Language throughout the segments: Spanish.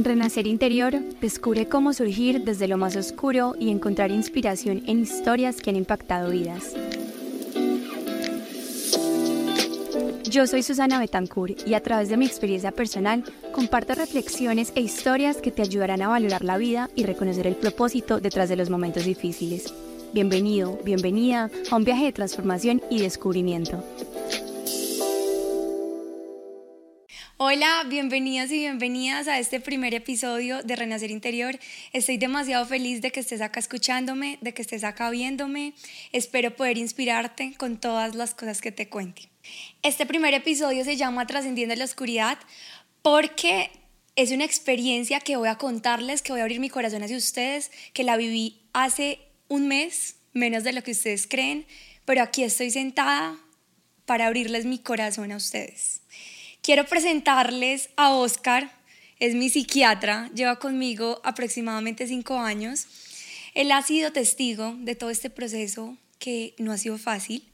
En Renacer Interior, descubre cómo surgir desde lo más oscuro y encontrar inspiración en historias que han impactado vidas. Yo soy Susana Betancourt y a través de mi experiencia personal comparto reflexiones e historias que te ayudarán a valorar la vida y reconocer el propósito detrás de los momentos difíciles. Bienvenido, bienvenida a un viaje de transformación y descubrimiento. Hola, bienvenidos y bienvenidas a este primer episodio de Renacer Interior. Estoy demasiado feliz de que estés acá escuchándome, de que estés acá viéndome. Espero poder inspirarte con todas las cosas que te cuente. Este primer episodio se llama Trascendiendo la Oscuridad porque es una experiencia que voy a contarles, que voy a abrir mi corazón hacia ustedes, que la viví hace un mes, menos de lo que ustedes creen, pero aquí estoy sentada para abrirles mi corazón a ustedes. Quiero presentarles a Oscar, es mi psiquiatra, lleva conmigo aproximadamente cinco años. Él ha sido testigo de todo este proceso que no ha sido fácil,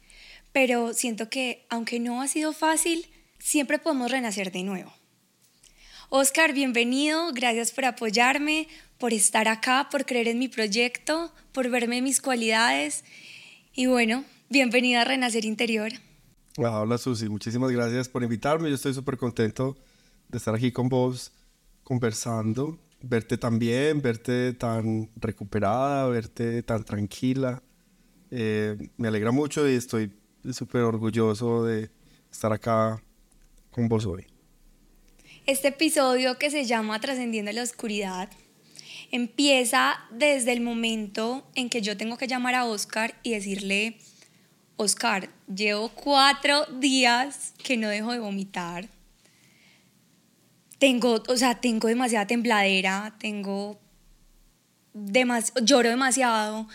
pero siento que aunque no ha sido fácil, siempre podemos renacer de nuevo. Oscar, bienvenido, gracias por apoyarme, por estar acá, por creer en mi proyecto, por verme mis cualidades y bueno, bienvenida a Renacer Interior. Hola Susi, muchísimas gracias por invitarme. Yo estoy súper contento de estar aquí con vos conversando, verte tan bien, verte tan recuperada, verte tan tranquila. Eh, me alegra mucho y estoy súper orgulloso de estar acá con vos hoy. Este episodio que se llama Trascendiendo la Oscuridad empieza desde el momento en que yo tengo que llamar a Oscar y decirle, Oscar, llevo cuatro días que no dejo de vomitar. Tengo, o sea, tengo demasiada tembladera, tengo lloro demasiado.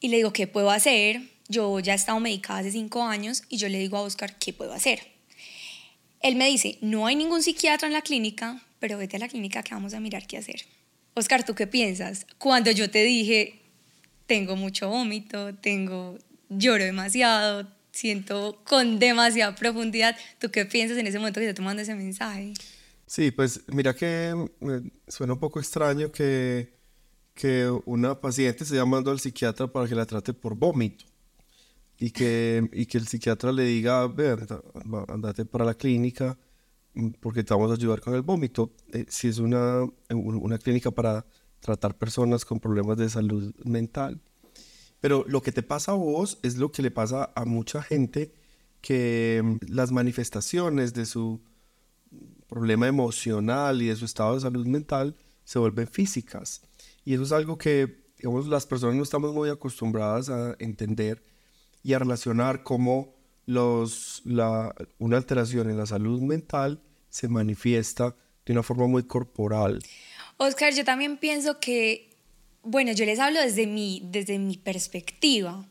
Y le digo, ¿qué puedo hacer? Yo ya he estado medicada hace cinco años y yo le digo a Oscar, ¿qué puedo hacer? Él me dice, no hay ningún psiquiatra en la clínica, pero vete a la clínica que vamos a mirar qué hacer. Oscar, ¿tú qué piensas? Cuando yo te dije, tengo mucho vómito, tengo lloro demasiado, siento con demasiada profundidad. ¿Tú qué piensas en ese momento que te tomando ese mensaje? Sí, pues mira que suena un poco extraño que, que una paciente esté llamando al psiquiatra para que la trate por vómito y que, y que el psiquiatra le diga, ve, andate para la clínica mm, porque te vamos a ayudar con el vómito. Eh, si es una, una clínica para tratar personas con problemas de salud mental, pero lo que te pasa a vos es lo que le pasa a mucha gente que mm, las manifestaciones de su problema emocional y de su estado de salud mental se vuelven físicas. Y eso es algo que, digamos, las personas no estamos muy acostumbradas a entender y a relacionar cómo los, la, una alteración en la salud mental se manifiesta de una forma muy corporal. Oscar, yo también pienso que bueno, yo les hablo desde mi, desde mi perspectiva.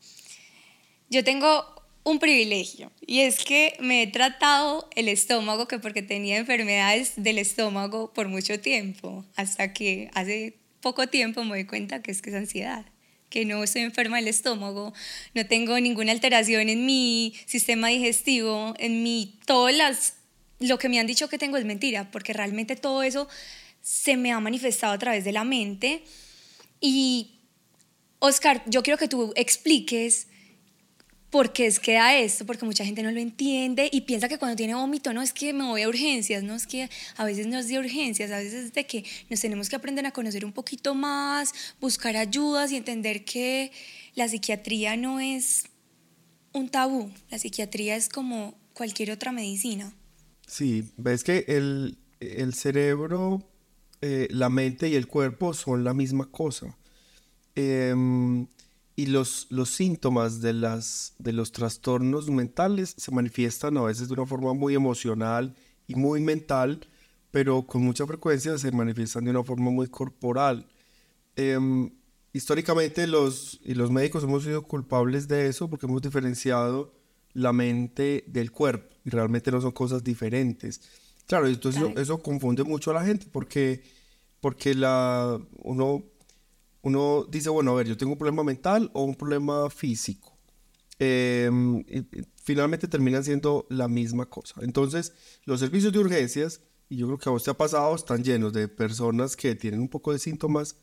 Yo tengo un privilegio y es que me he tratado el estómago que porque tenía enfermedades del estómago por mucho tiempo, hasta que hace poco tiempo me doy cuenta que es que es ansiedad, que no estoy enferma del estómago, no tengo ninguna alteración en mi sistema digestivo, en mi todas las lo que me han dicho que tengo es mentira, porque realmente todo eso se me ha manifestado a través de la mente y, Oscar, yo quiero que tú expliques por qué es que da esto, porque mucha gente no lo entiende y piensa que cuando tiene vómito no es que me voy a urgencias, no es que a veces no es de urgencias, a veces es de que nos tenemos que aprender a conocer un poquito más, buscar ayudas y entender que la psiquiatría no es un tabú, la psiquiatría es como cualquier otra medicina. Sí, ves que el, el cerebro eh, la mente y el cuerpo son la misma cosa. Em, y los, los síntomas de, las, de los trastornos mentales se manifiestan a veces de una forma muy emocional y muy mental, pero con mucha frecuencia se manifiestan de una forma muy corporal. Em, históricamente los, y los médicos hemos sido culpables de eso porque hemos diferenciado la mente del cuerpo y realmente no son cosas diferentes. Claro, entonces eso, confunde mucho a la gente porque, porque la, uno, uno dice, bueno, a ver, yo tengo un problema mental o un problema físico. Em, finalmente terminan siendo la misma cosa. Entonces, los servicios de urgencias y yo creo que a vos te ha pasado, están llenos de personas que tienen un poco de síntomas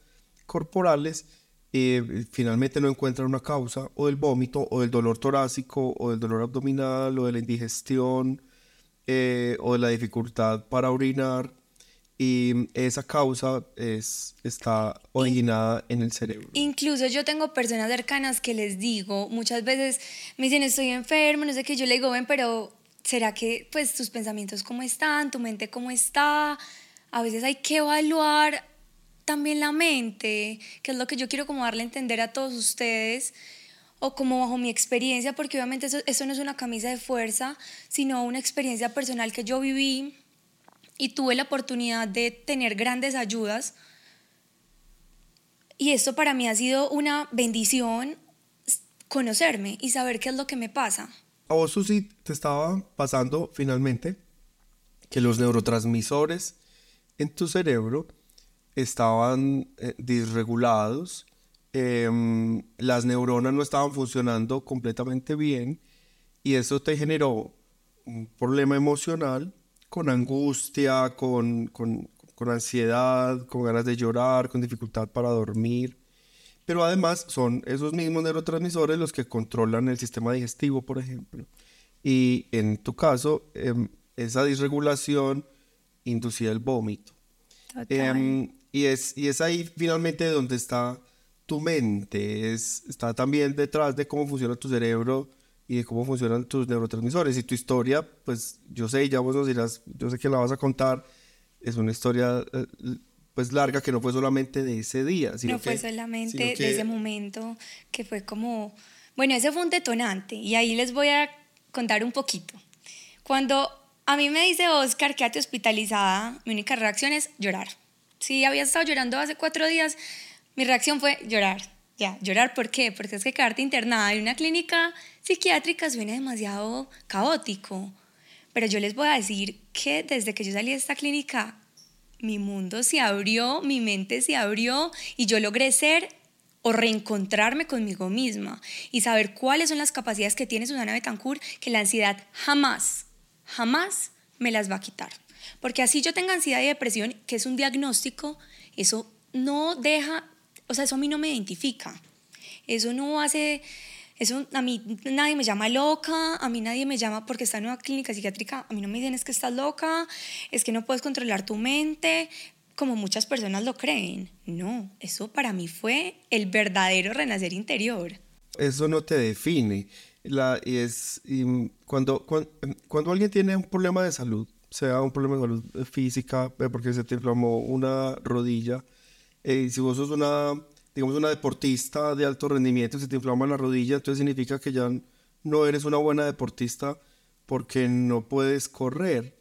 corporales y finalmente no encuentran una causa o del vómito o del dolor torácico o del dolor abdominal o de la indigestión eh, o de la dificultad para orinar y esa causa es, está originada en el cerebro. Incluso yo tengo personas cercanas que les digo, muchas veces me dicen estoy enfermo, no sé qué, yo le digo, ven, pero ¿será que pues tus pensamientos cómo están, tu mente cómo está? A veces hay que evaluar también la mente, que es lo que yo quiero como darle a entender a todos ustedes, o como bajo mi experiencia, porque obviamente eso, eso no es una camisa de fuerza, sino una experiencia personal que yo viví y tuve la oportunidad de tener grandes ayudas. Y esto para mí ha sido una bendición, conocerme y saber qué es lo que me pasa. A vos, Susi, te estaba pasando finalmente que los neurotransmisores en tu cerebro estaban eh, disregulados, em, las neuronas no estaban funcionando completamente bien y eso te generó un problema emocional con angustia, con, con, con ansiedad, con ganas de llorar, con dificultad para dormir. Pero además son esos mismos neurotransmisores los que controlan el sistema digestivo, por ejemplo. Y en tu caso, em, esa disregulación inducía el vómito. Eh, y, es, y es ahí finalmente donde está tu mente, es, está también detrás de cómo funciona tu cerebro y de cómo funcionan tus neurotransmisores. Y tu historia, pues yo sé, ya vos nos dirás, yo sé que la vas a contar, es una historia eh, pues larga que no fue solamente de ese día. Sino no fue solamente de ese momento que fue como, bueno, ese fue un detonante y ahí les voy a contar un poquito. Cuando a mí me dice Oscar, quédate hospitalizada, mi única reacción es llorar. Si había estado llorando hace cuatro días, mi reacción fue llorar ya, llorar, ¿por qué? Porque es que quedarte internada en una clínica psiquiátrica suena demasiado caótico. Pero yo les voy a decir que desde que yo salí de esta clínica, mi mundo se abrió, mi mente se abrió y yo logré ser o reencontrarme conmigo misma y saber cuáles son las capacidades que tiene Susana Betancourt que la ansiedad jamás, jamás me las va a quitar. Porque así yo tenga ansiedad y depresión, que es un diagnóstico, eso no deja o sea, eso a mí no me identifica. Eso no hace, eso a mí nadie me llama loca, a mí nadie me llama porque está en una clínica psiquiátrica, a mí no me dicen es que estás loca, es que no puedes controlar tu mente, como muchas personas lo creen. No, eso para mí fue el verdadero renacer interior. Eso no te define. La, y es, cuando, cuando, cuando alguien tiene un problema de salud, sea un problema de salud física, eh, porque se te inflamó una rodilla, eh, si vos sos una, digamos, una deportista de alto rendimiento, se te inflama la rodilla, entonces significa que ya no eres una buena deportista porque no puedes correr.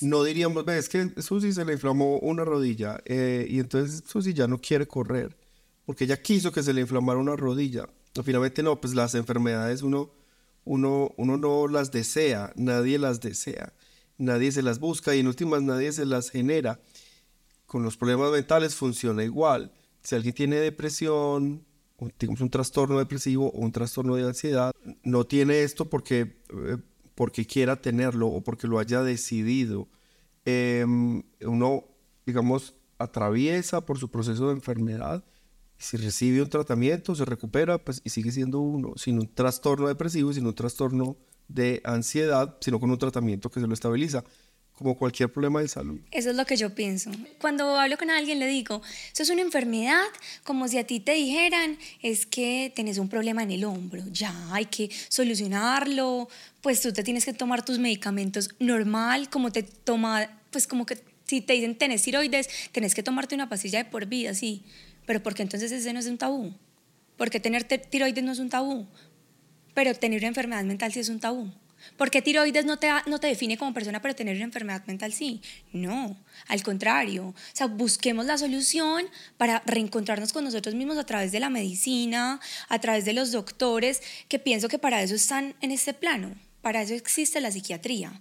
No diríamos, ves que Susi se le inflamó una rodilla eh, y entonces Susi ya no quiere correr porque ella quiso que se le inflamara una rodilla. finalmente no, pues las enfermedades uno, uno, uno no las desea, nadie las desea, nadie se las busca y en últimas nadie se las genera con los problemas mentales funciona igual. Si alguien tiene depresión, o digamos un trastorno depresivo o un trastorno de ansiedad, no tiene esto porque, eh, porque quiera tenerlo o porque lo haya decidido. Em, uno, digamos, atraviesa por su proceso de enfermedad si recibe un tratamiento, se recupera pues, y sigue siendo uno, sin un trastorno depresivo, sin un trastorno de ansiedad, sino con un tratamiento que se lo estabiliza como cualquier problema de salud. Eso es lo que yo pienso. Cuando hablo con alguien le digo, eso es una enfermedad, como si a ti te dijeran, es que tienes un problema en el hombro, ya hay que solucionarlo, pues tú te tienes que tomar tus medicamentos normal, como te toma, pues como que si te dicen tenés tiroides, tenés que tomarte una pastilla de por vida, sí, pero porque entonces ese no es un tabú, porque tener tiroides no es un tabú, pero tener una enfermedad mental sí es un tabú. Porque tiroides no te, no te define como persona, pero tener una enfermedad mental sí. No, al contrario. O sea, busquemos la solución para reencontrarnos con nosotros mismos a través de la medicina, a través de los doctores, que pienso que para eso están en este plano. Para eso existe la psiquiatría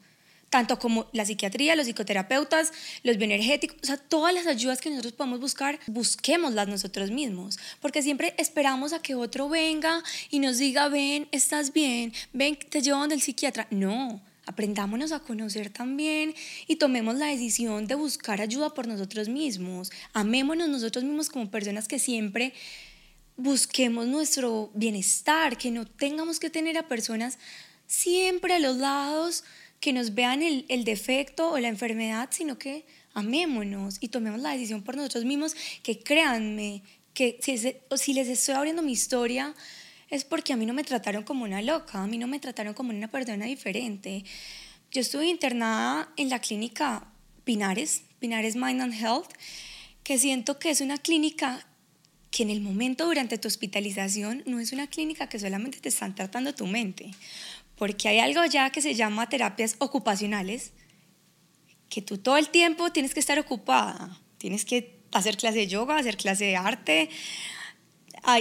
tanto como la psiquiatría, los psicoterapeutas, los bioenergéticos, o sea, todas las ayudas que nosotros podemos buscar, busquémoslas nosotros mismos, porque siempre esperamos a que otro venga y nos diga, ven, estás bien, ven, te llevo donde el psiquiatra. No, Aprendámonos a conocer también y tomemos la decisión de buscar ayuda por nosotros mismos. Amémonos nosotros mismos como personas que siempre busquemos nuestro bienestar, que no tengamos que tener a personas siempre a los lados que nos vean el, el defecto o la enfermedad, sino que amémonos y tomemos la decisión por nosotros mismos, que créanme, que si, si les estoy abriendo mi historia, es porque a mí no me trataron como una loca, a mí no me trataron como una persona diferente. Yo estuve internada en la clínica Pinares, Pinares Mind and Health, que siento que es una clínica que en el momento durante tu hospitalización no es una clínica que solamente te están tratando tu mente, porque hay algo ya que se llama terapias ocupacionales, que tú todo el tiempo tienes que estar ocupada, tienes que hacer clase de yoga, hacer clase de arte,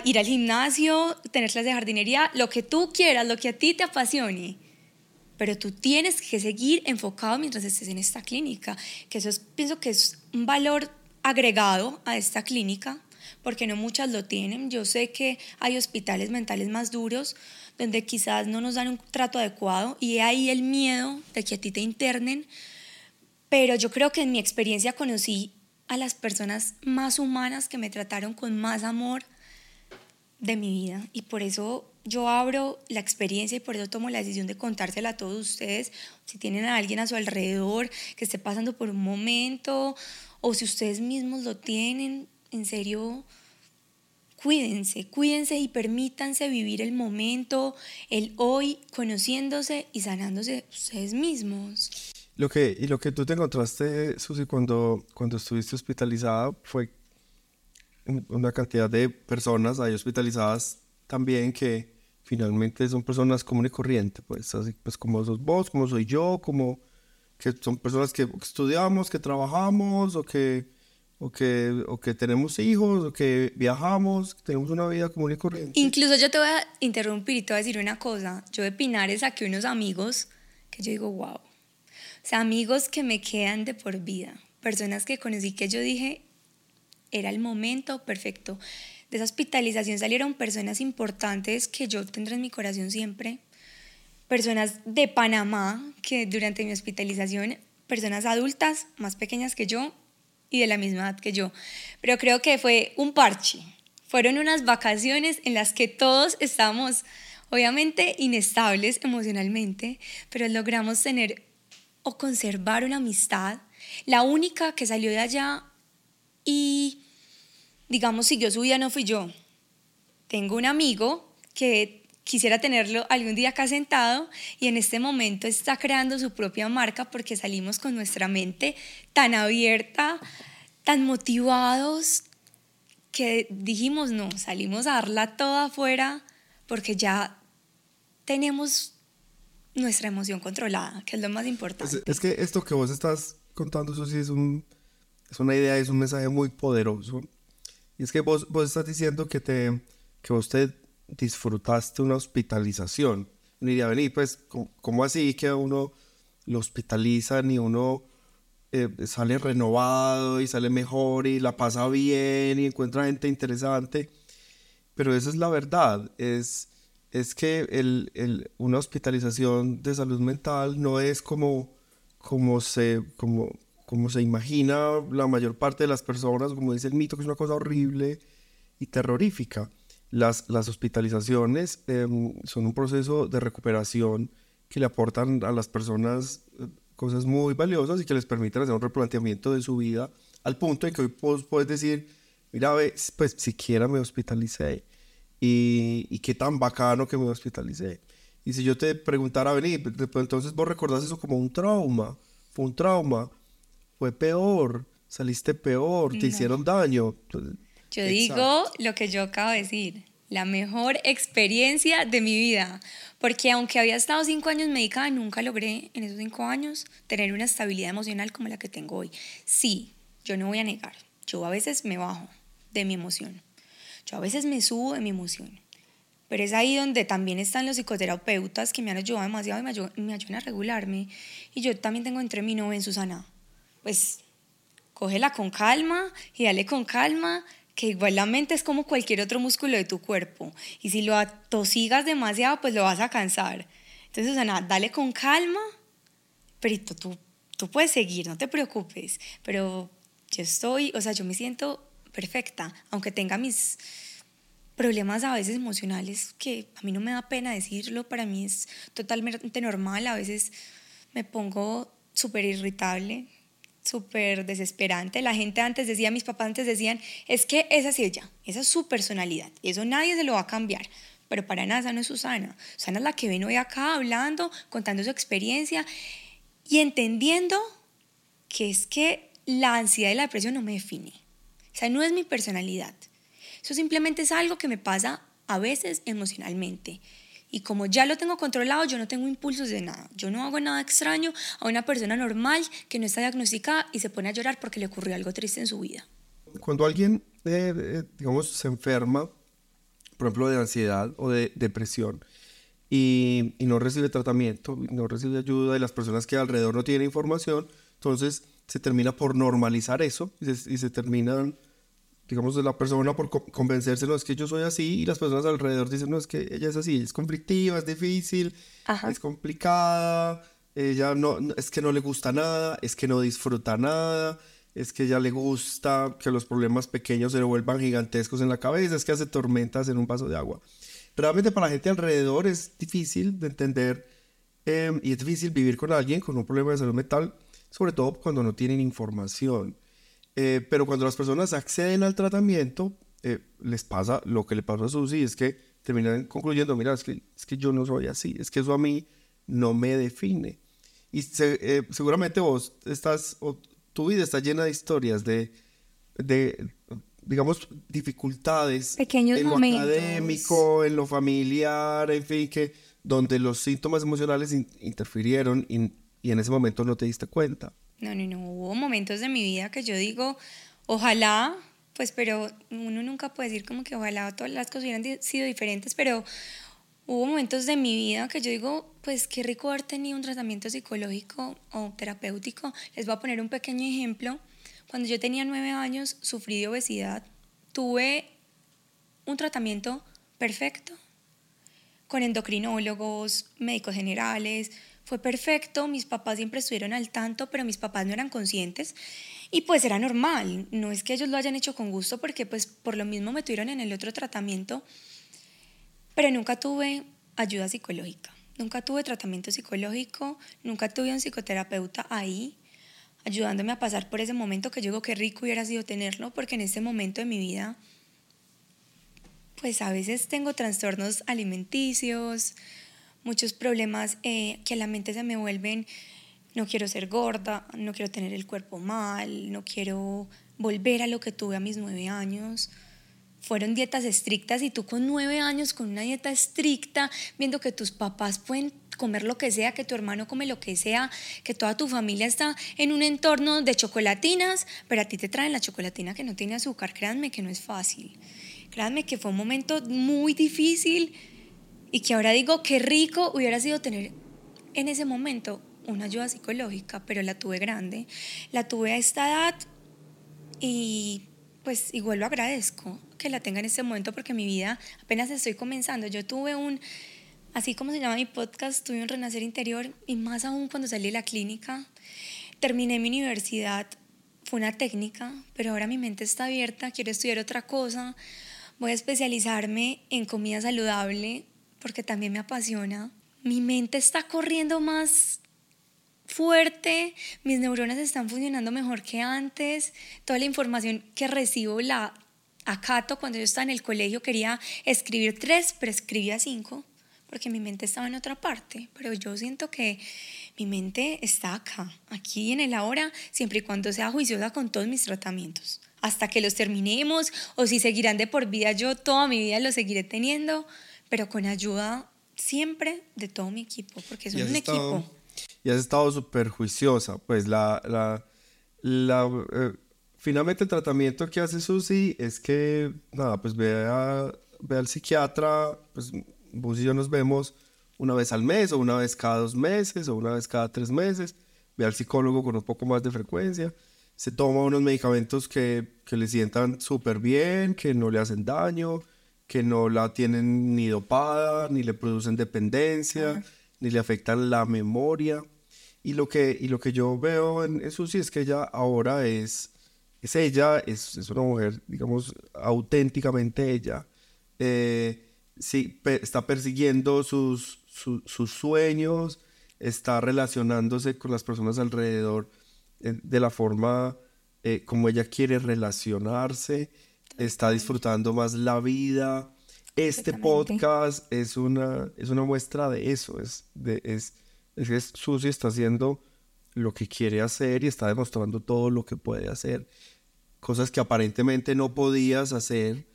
ir al gimnasio, tener clases de jardinería, lo que tú quieras, lo que a ti te apasione. Pero tú tienes que seguir enfocado mientras estés en esta clínica, que eso pienso que es un valor agregado a esta clínica, porque no muchas lo tienen. Yo sé que hay hospitales mentales más duros donde quizás no nos dan un trato adecuado y ahí el miedo de que a ti te internen, pero yo creo que en mi experiencia conocí a las personas más humanas que me trataron con más amor, de mi vida y por eso yo abro la experiencia y por eso tomo la decisión de contársela a todos ustedes. Si tienen a alguien a su alrededor que esté pasando por un momento o si ustedes mismos lo tienen, en serio, cuídense, cuídense y permítanse vivir el momento, el hoy, conociéndose y sanándose ustedes mismos. Lo que, y lo que tú te encontraste, Susi, cuando, cuando estuviste hospitalizada fue una cantidad de personas ahí hospitalizadas también que finalmente son personas comunes y corriente, pues así pues como sos vos, como soy yo, como que son personas que estudiamos, que trabajamos o que o que, o que tenemos hijos, o que viajamos, que tenemos una vida común y corriente. Incluso yo te voy a interrumpir y te voy a decir una cosa. Yo de Pinares saqué unos amigos que yo digo, wow. O sea, amigos que me quedan de por vida. Personas que conocí que yo dije, era el momento perfecto. De esa hospitalización salieron personas importantes que yo tendré en mi corazón siempre. Personas de Panamá que durante mi hospitalización, personas adultas más pequeñas que yo y de la misma edad que yo. Pero creo que fue un parche. Fueron unas vacaciones en las que todos estábamos obviamente inestables emocionalmente, pero logramos tener o conservar una amistad. La única que salió de allá y, digamos, siguió su vida no fui yo. Tengo un amigo que quisiera tenerlo algún día acá sentado y en este momento está creando su propia marca porque salimos con nuestra mente tan abierta, tan motivados, que dijimos, no, salimos a darla toda afuera porque ya tenemos nuestra emoción controlada, que es lo más importante. Es, que esto que vos estás contando, eso sí es un es una idea, es un mensaje muy poderoso. Y es que vos, vos estás diciendo que, te, que vos te disfrutaste una hospitalización. Uno diría, vení, pues, ¿cómo, así que uno lo hospitalizan y uno eh, sale renovado y sale mejor y la pasa bien y encuentra gente interesante? Pero esa es la verdad, es, es que el, el, una hospitalización de salud mental no es como, como, se, como, como se imagina la mayor parte de las personas, como dice el mito, que es una cosa horrible y terrorífica. Las, las hospitalizaciones em, son un proceso de recuperación que le aportan a las personas eh, cosas muy valiosas y que les permiten hacer un replanteamiento de su vida al punto en que hoy puedes decir, mira, pues siquiera me hospitalicé y, y qué tan bacano que me hospitalicé. Y si yo te preguntara, vení, pues, entonces vos recordás eso como un trauma, fue un trauma, fue peor, saliste peor, te hicieron daño. Yo digo lo que yo acabo de decir, la mejor experiencia de mi vida, porque aunque había estado cinco años medicada, nunca logré en esos cinco años tener una estabilidad emocional como la que tengo hoy. Sí, yo no voy a negar, yo a veces me bajo de mi emoción, yo a veces me subo de mi emoción, pero es ahí donde también están los psicoterapeutas que me han ayudado demasiado y me, me ayudan a regularme. Y yo también tengo entre mí no en Susana. Pues cógela con calma y dale con calma, que igual la mente es como cualquier otro músculo de tu cuerpo. Y si lo atosigas demasiado, pues lo vas a cansar. Entonces, Susana, dale con calma, Perito, tú, tú puedes seguir, no te preocupes, pero yo estoy, o sea, yo me siento perfecta, aunque tenga mis problemas a veces emocionales que a mí no me da pena decirlo, para mí es totalmente normal, a veces me pongo súper irritable, súper desesperante. La gente antes decía, mis papás antes decían, es que esa es ella, esa es su personalidad, eso nadie se lo va a cambiar. Pero para nada, esa no es Susana. Susana es la que ven hoy acá hablando, contando su experiencia y entendiendo que es que la ansiedad y la depresión no me define. O sea, no es mi personalidad. Eso simplemente es algo que me pasa a veces emocionalmente. Y como ya lo tengo controlado, yo no tengo impulsos de nada. Yo no hago nada extraño a una persona normal que no está diagnosticada y se pone a llorar porque le ocurrió algo triste en su vida. Cuando alguien, eh, eh, digamos, se enferma, por ejemplo, de ansiedad o de depresión, y, y, no recibe tratamiento, no recibe ayuda y las personas que alrededor no tienen información, entonces se termina por normalizar eso y se, y se terminan digamos, de la persona por convencerse, no, es que yo soy así, y las personas alrededor dicen, no, es que ella es así, es conflictiva, es difícil, es complicada, ella no, es que no le gusta nada, es que no disfruta nada, es que ella le gusta que los problemas pequeños se le vuelvan gigantescos en la cabeza, es que hace tormentas en un vaso de agua. Realmente para la gente alrededor es difícil de entender em, y es difícil vivir con alguien con un problema de salud mental, sobre todo cuando no tienen información. Eh, pero cuando las personas acceden al tratamiento, eh, les pasa lo que le pasó a Susi, es que terminan concluyendo, mira, es que, es que yo no soy así, es que eso a mí no me define. Y eh, seguramente vos estás, o tu vida está llena de historias de, de digamos, dificultades Pequeños en lo académico, en lo familiar, en fin, que donde los síntomas emocionales interfirieron y, y en ese momento no te diste cuenta. No, no, no. Hubo momentos de mi vida que yo digo, ojalá, pues, pero uno nunca puede decir como que ojalá todas las cosas hubieran sido diferentes, pero hubo momentos de mi vida que yo digo, pues qué rico haber tenido un tratamiento psicológico o terapéutico. Les voy a poner un pequeño ejemplo. Cuando yo tenía nueve años, sufrí de obesidad. Tuve un tratamiento perfecto con endocrinólogos, médicos generales, fue perfecto, mis papás siempre estuvieron al tanto, pero mis papás no eran conscientes y pues era normal, no es que ellos lo hayan hecho con gusto porque pues por lo mismo me tuvieron en el otro tratamiento, pero nunca tuve ayuda psicológica, nunca tuve tratamiento psicológico, nunca tuve un psicoterapeuta ahí ayudándome a pasar por ese momento que yo digo que rico hubiera sido tenerlo porque en ese momento de mi vida pues a veces tengo trastornos alimenticios, muchos problemas eh, que a la mente se me vuelven, no quiero ser gorda, no quiero tener el cuerpo mal, no quiero volver a lo que tuve a mis nueve años. Fueron dietas estrictas y tú con nueve años con una dieta estricta, viendo que tus papás pueden comer lo que sea, que tu hermano come lo que sea, que toda tu familia está en un entorno de chocolatinas, pero a ti te traen la chocolatina que no tiene azúcar. Créanme que no es fácil. Créanme que fue un momento muy difícil y que ahora digo, qué rico hubiera sido tener en ese momento una ayuda psicológica, pero la tuve grande, la tuve a esta edad y pues igual lo agradezco que la tenga en este momento porque mi vida apenas estoy comenzando. Yo tuve un, así como se llama mi podcast, tuve un renacer interior y más aún cuando salí de la clínica, terminé mi universidad, fue una técnica, pero ahora mi mente está abierta, quiero estudiar otra cosa, voy a especializarme en comida saludable, porque también me apasiona. Mi mente está corriendo más fuerte, mis neuronas están funcionando mejor que antes, toda la información que recibo la acato. Cuando yo estaba en el colegio quería escribir tres, pero escribía cinco, porque mi mente estaba en otra parte. Pero yo siento que mi mente está acá, aquí en el ahora, siempre y cuando sea juiciosa con todos mis tratamientos. Hasta que los terminemos, o si seguirán de por vida, yo toda mi vida los seguiré teniendo pero con ayuda siempre de todo mi equipo, porque es un equipo. Y has estado súper juiciosa, pues la, la, la eh, finalmente el tratamiento que hace Susi es que, nada, pues ve, a, ve al psiquiatra, pues vos y yo nos vemos una vez al mes o una vez cada dos meses o una vez cada tres meses, ve al psicólogo con un poco más de frecuencia, se toma unos medicamentos que, que le sientan súper bien, que no le hacen daño, que no la tienen ni dopada, ni le producen dependencia, ni le afectan la memoria. Y lo que, y lo que yo veo en, en Susi es que ella ahora es, es ella, es, es una mujer, digamos, auténticamente ella. Eh, sí, está persiguiendo sus, sus sueños, está relacionándose con las personas alrededor eh, de la forma eh, como ella quiere relacionarse, está disfrutando más la vida. Este podcast es una, es una muestra de eso, es, de, es, es Susi está haciendo lo que quiere hacer y está demostrando todo lo que puede hacer. Cosas que aparentemente no podías hacer,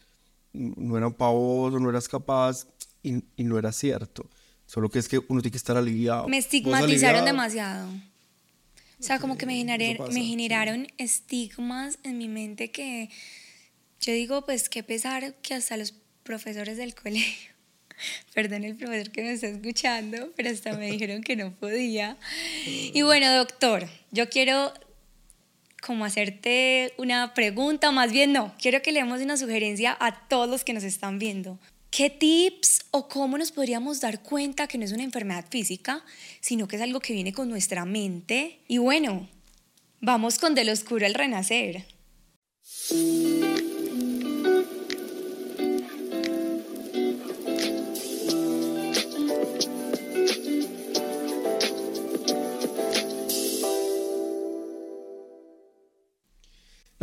no eran pavoso, no eras capaz y, y, no era cierto. Solo que es que uno tiene que estar aliviado. Me estigmatizaron demasiado. O sea, como que me, me generaron estigmas en mi mente que yo digo, pues qué pesar que hasta los profesores del colegio, perdón el profesor que me está escuchando, pero hasta me dijeron que no podía. Y bueno, doctor, yo quiero como hacerte una pregunta, más bien no, quiero que le demos una sugerencia a todos los que nos están viendo. ¿Qué tips o cómo nos podríamos dar cuenta que no es una enfermedad física, sino que es algo que viene con nuestra mente? Y bueno, vamos con del oscuro al renacer.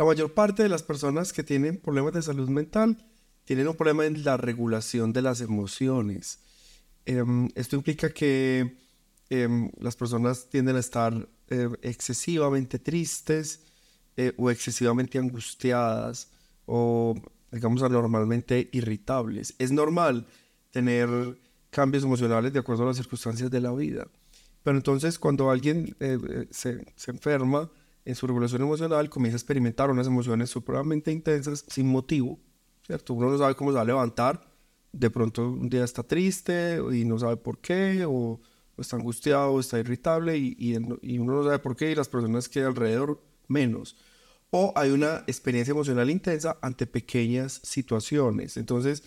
La mayor parte de las personas que tienen problemas de salud mental tienen un problema en la regulación de las emociones. Em, esto implica que em, las personas tienden a estar eh, excesivamente tristes eh, o excesivamente angustiadas o, digamos, anormalmente irritables. Es normal tener cambios emocionales de acuerdo a las circunstancias de la vida. Pero entonces cuando alguien eh, se, se enferma en su regulación emocional, comienza a experimentar unas emociones supremamente intensas sin motivo ¿cierto? Uno no sabe cómo se va a levantar, de pronto un día está triste y no sabe por qué, o, está angustiado, o está irritable y, y, uno no sabe por qué y las personas que hay alrededor menos. O hay una experiencia emocional intensa ante pequeñas situaciones. Entonces,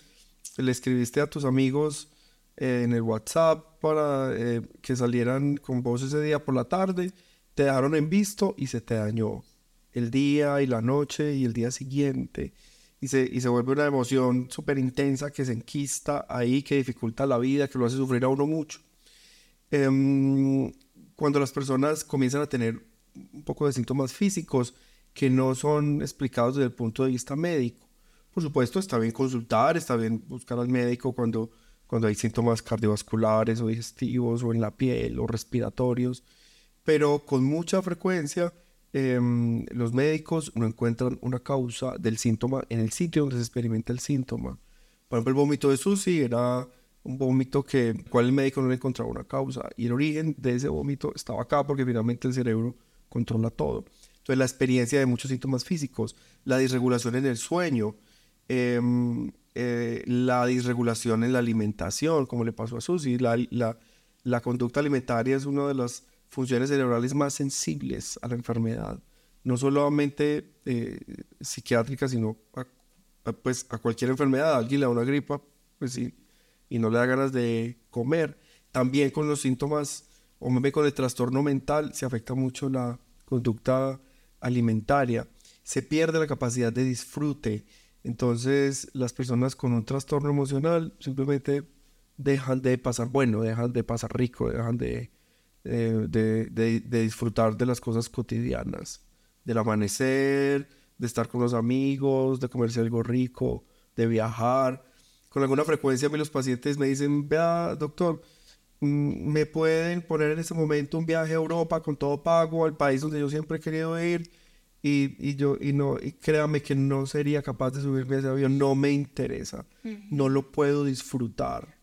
le escribiste a tus amigos eh, en el WhatsApp para eh, que salieran con vos ese día por la tarde, te dejaron en visto y se te dañó el día y la noche y el día siguiente y se, y se vuelve una emoción súper intensa que se enquista ahí, que dificulta la vida, que lo hace sufrir a uno mucho. Em, cuando las personas comienzan a tener un poco de síntomas físicos que no son explicados desde el punto de vista médico. Por supuesto, está bien consultar, está bien buscar al médico cuando, cuando hay síntomas cardiovasculares o digestivos o en la piel o respiratorios, pero con mucha frecuencia Em, los médicos no encuentran una causa del síntoma en el sitio donde se experimenta el síntoma. Por ejemplo, el vómito de Susi era un vómito que cual el médico no le encontraba una causa y el origen de ese vómito estaba acá porque finalmente el cerebro controla todo. Entonces la experiencia de muchos síntomas físicos, la disregulación en el sueño, em, eh, la disregulación en la alimentación, como le pasó a Susi, la, la, la conducta alimentaria es una de las funciones cerebrales más sensibles a la enfermedad, no solamente eh, psiquiátrica, sino a, pues, a cualquier enfermedad. A alguien le da una gripa pues, sí, y no le da ganas de comer. También con los síntomas, o con el trastorno mental, se afecta mucho la conducta alimentaria. Se pierde la capacidad de disfrute. Entonces, las personas con un trastorno emocional simplemente dejan de pasar bueno, dejan de pasar rico, dejan de eh, de, de, disfrutar de las cosas cotidianas, del amanecer, de estar con los amigos, de comerse algo rico, de viajar. Con alguna frecuencia a mí los pacientes me dicen, vea, doctor, mm, me pueden poner en ese momento un viaje a Europa con todo pago al país donde yo siempre he querido ir y, y yo y no y créame que no sería capaz de subirme a ese avión no me interesa no lo puedo disfrutar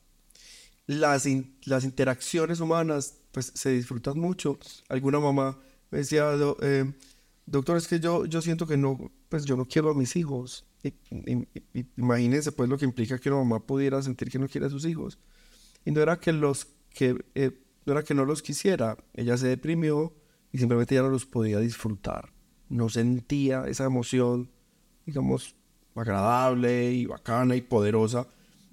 las, las interacciones humanas pues se disfrutan mucho. Alguna mamá me decía, eh, doctor, es que yo, yo siento que no, pues yo no quiero a mis hijos. imagínense pues lo que implica que una mamá pudiera sentir que no quiere a sus hijos. Y no era que los que eh, no era que no los quisiera, ella se deprimió y simplemente ya no los podía disfrutar. No sentía esa emoción, digamos, agradable y bacana y poderosa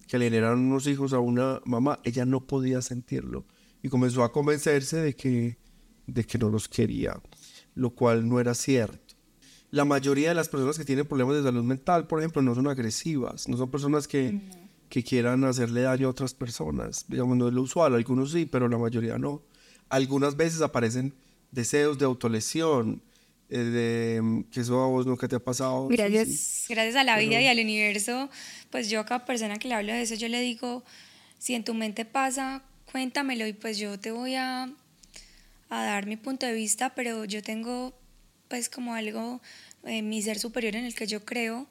que le generaron unos hijos a una mamá. Ella no podía sentirlo y comenzó a convencerse de que, de que no los quería, lo cual no era cierto. La mayoría de las personas que tienen problemas de salud mental, por ejemplo, no son agresivas, no son personas que, que quieran hacerle daño a otras personas. Digamos, no es lo usual, algunos sí, pero la mayoría no. Algunas veces aparecen deseos de autolesión, eh, de que eso a vos nunca te ha pasado. Gracias, gracias a la vida y al universo, pues yo a cada persona que le hablo de eso, yo le digo, si en tu mente pasa, cuéntamelo y pues yo te voy a, a dar mi punto de vista, pero yo tengo pues como algo en mi ser superior en el que yo creo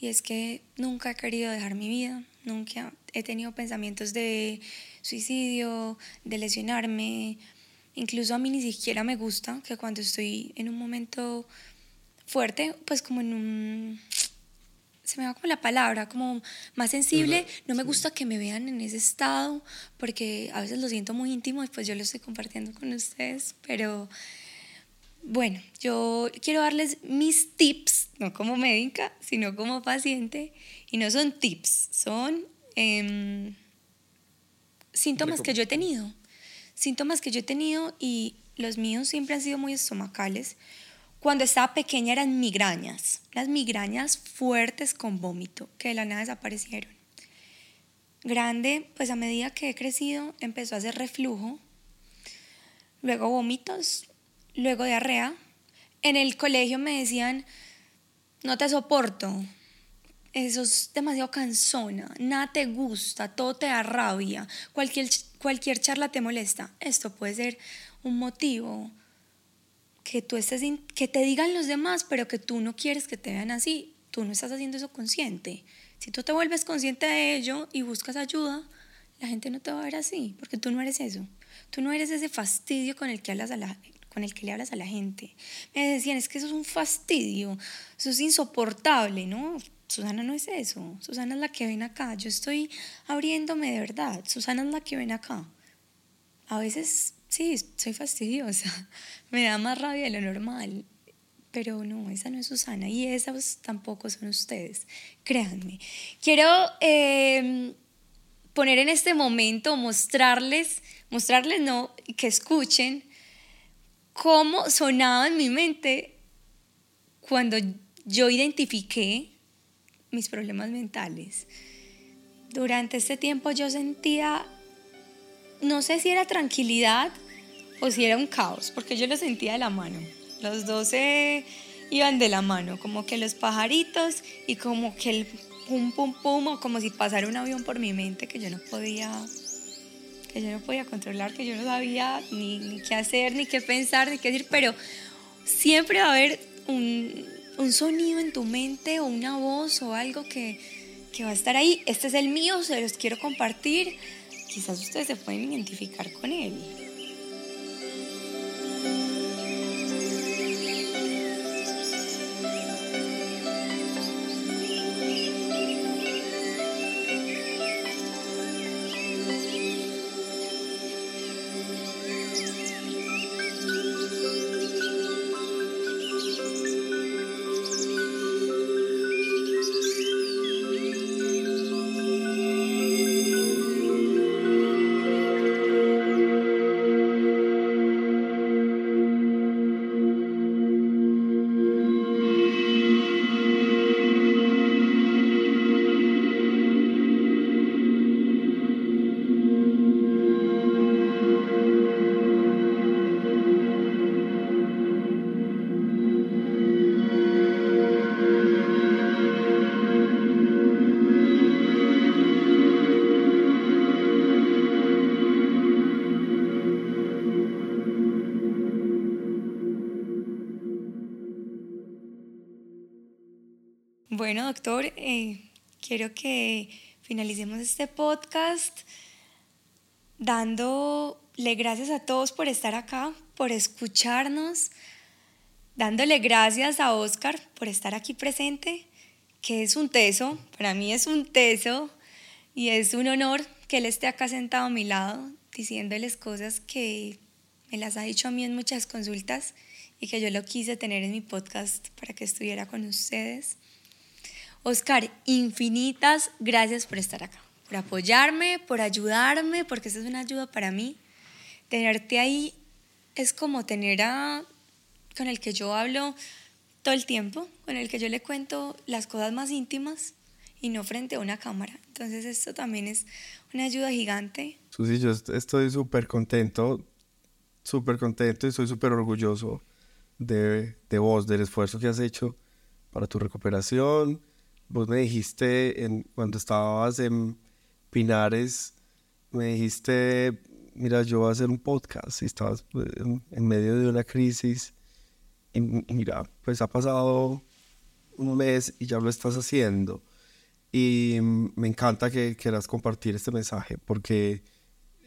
y es que nunca he querido dejar mi vida, nunca he tenido pensamientos de suicidio, de lesionarme, incluso a mí ni siquiera me gusta que cuando estoy en un momento fuerte, pues como en un se me va como la palabra, como más sensible. No me gusta que me vean en ese estado porque a veces lo siento muy íntimo y pues yo lo estoy compartiendo con ustedes, pero bueno, yo quiero darles mis tips, no como médica, sino como paciente, y no son tips, son em, síntomas que yo he tenido, síntomas que yo he tenido y los míos siempre han sido muy estomacales. Cuando estaba pequeña eran migrañas, las migrañas fuertes con vómito, que de la nada desaparecieron. Grande, pues a medida que he crecido empezó a hacer reflujo, luego vómitos, luego diarrea. En el colegio me decían, no te soporto, eso es demasiado cansona, nada te gusta, todo te da rabia, cualquier, cualquier charla te molesta. Esto puede ser un motivo que tú estés que te digan los demás, pero que tú no quieres que te vean así. Tú no estás haciendo eso consciente. Si tú te vuelves consciente de ello y buscas ayuda, la gente no te va a ver así, porque tú no eres eso. Tú no eres ese fastidio con el que hablas a la, con el que le hablas a la gente. Me decían, es que eso es un fastidio, eso es insoportable, ¿no? Susana no es eso, Susana es la que ven acá, yo estoy abriéndome de verdad, Susana es la que ven acá. A veces sí, soy fastidiosa, me da más rabia de lo normal, pero no, esa no es Susana. Y esas tampoco son ustedes, créanme. Quiero em, poner en este momento, mostrarles, mostrarles no, que escuchen cómo sonaba en mi mente cuando yo identifiqué mis problemas mentales. Durante este tiempo yo sentía, no sé si era tranquilidad o si era un caos, porque yo lo sentía de la mano. Los dos iban de la mano, como que los pajaritos y como que el pum pum pum, o como si pasara un avión por mi mente que yo no podía que yo no podía controlar, que yo no sabía ni, qué hacer, ni qué pensar, ni qué decir, pero siempre va a haber un, un sonido en tu mente o una voz o algo que, que va a estar ahí. Este es el mío, se los quiero compartir. Quizás ustedes se pueden identificar con él. Doctor, eh, quiero que finalicemos este podcast dándole gracias a todos por estar acá, por escucharnos, dándole gracias a Oscar por estar aquí presente, que es un teso, para mí es un teso y es un honor que él esté acá sentado a mi lado diciéndoles cosas que me las ha dicho a mí en muchas consultas y que yo lo quise tener en mi podcast para que estuviera con ustedes. Oscar, infinitas gracias por estar acá, por apoyarme, por ayudarme, porque esa es una ayuda para mí. Tenerte ahí es como tener a con el que yo hablo todo el tiempo, con el que yo le cuento las cosas más íntimas y no frente a una cámara. Entonces esto también es una ayuda gigante. Susi, yo estoy súper contento, súper contento y soy súper orgulloso de, de, vos, del esfuerzo que has hecho para tu recuperación. Vos me dijiste en, cuando estabas en Pinares, me dijiste, mira, yo voy a hacer un podcast y estabas pues, en, medio de una crisis. y mira, pues ha pasado un mes y ya lo estás haciendo. Y me encanta que quieras compartir este mensaje porque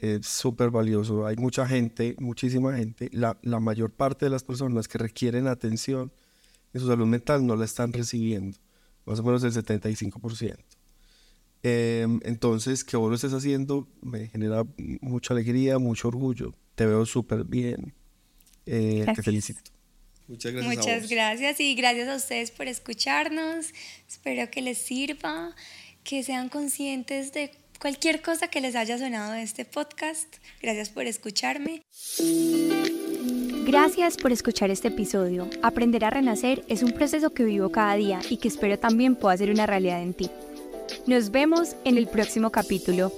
es súper valioso. Hay mucha gente, muchísima gente, la, la, mayor parte de las personas que requieren atención en su salud mental no la están recibiendo, más o menos el 75%. Em, entonces, que vos lo estés haciendo me genera mucha alegría, mucho orgullo. Te veo súper bien. Eh, te felicito. Muchas gracias. Muchas gracias y gracias a ustedes por escucharnos. Espero que les sirva, que sean conscientes de cualquier cosa que les haya sonado de este podcast. Gracias por escucharme. Gracias por escuchar este episodio. Aprender a renacer es un proceso que vivo cada día y que espero también pueda ser una realidad en ti. Nos vemos en el próximo capítulo.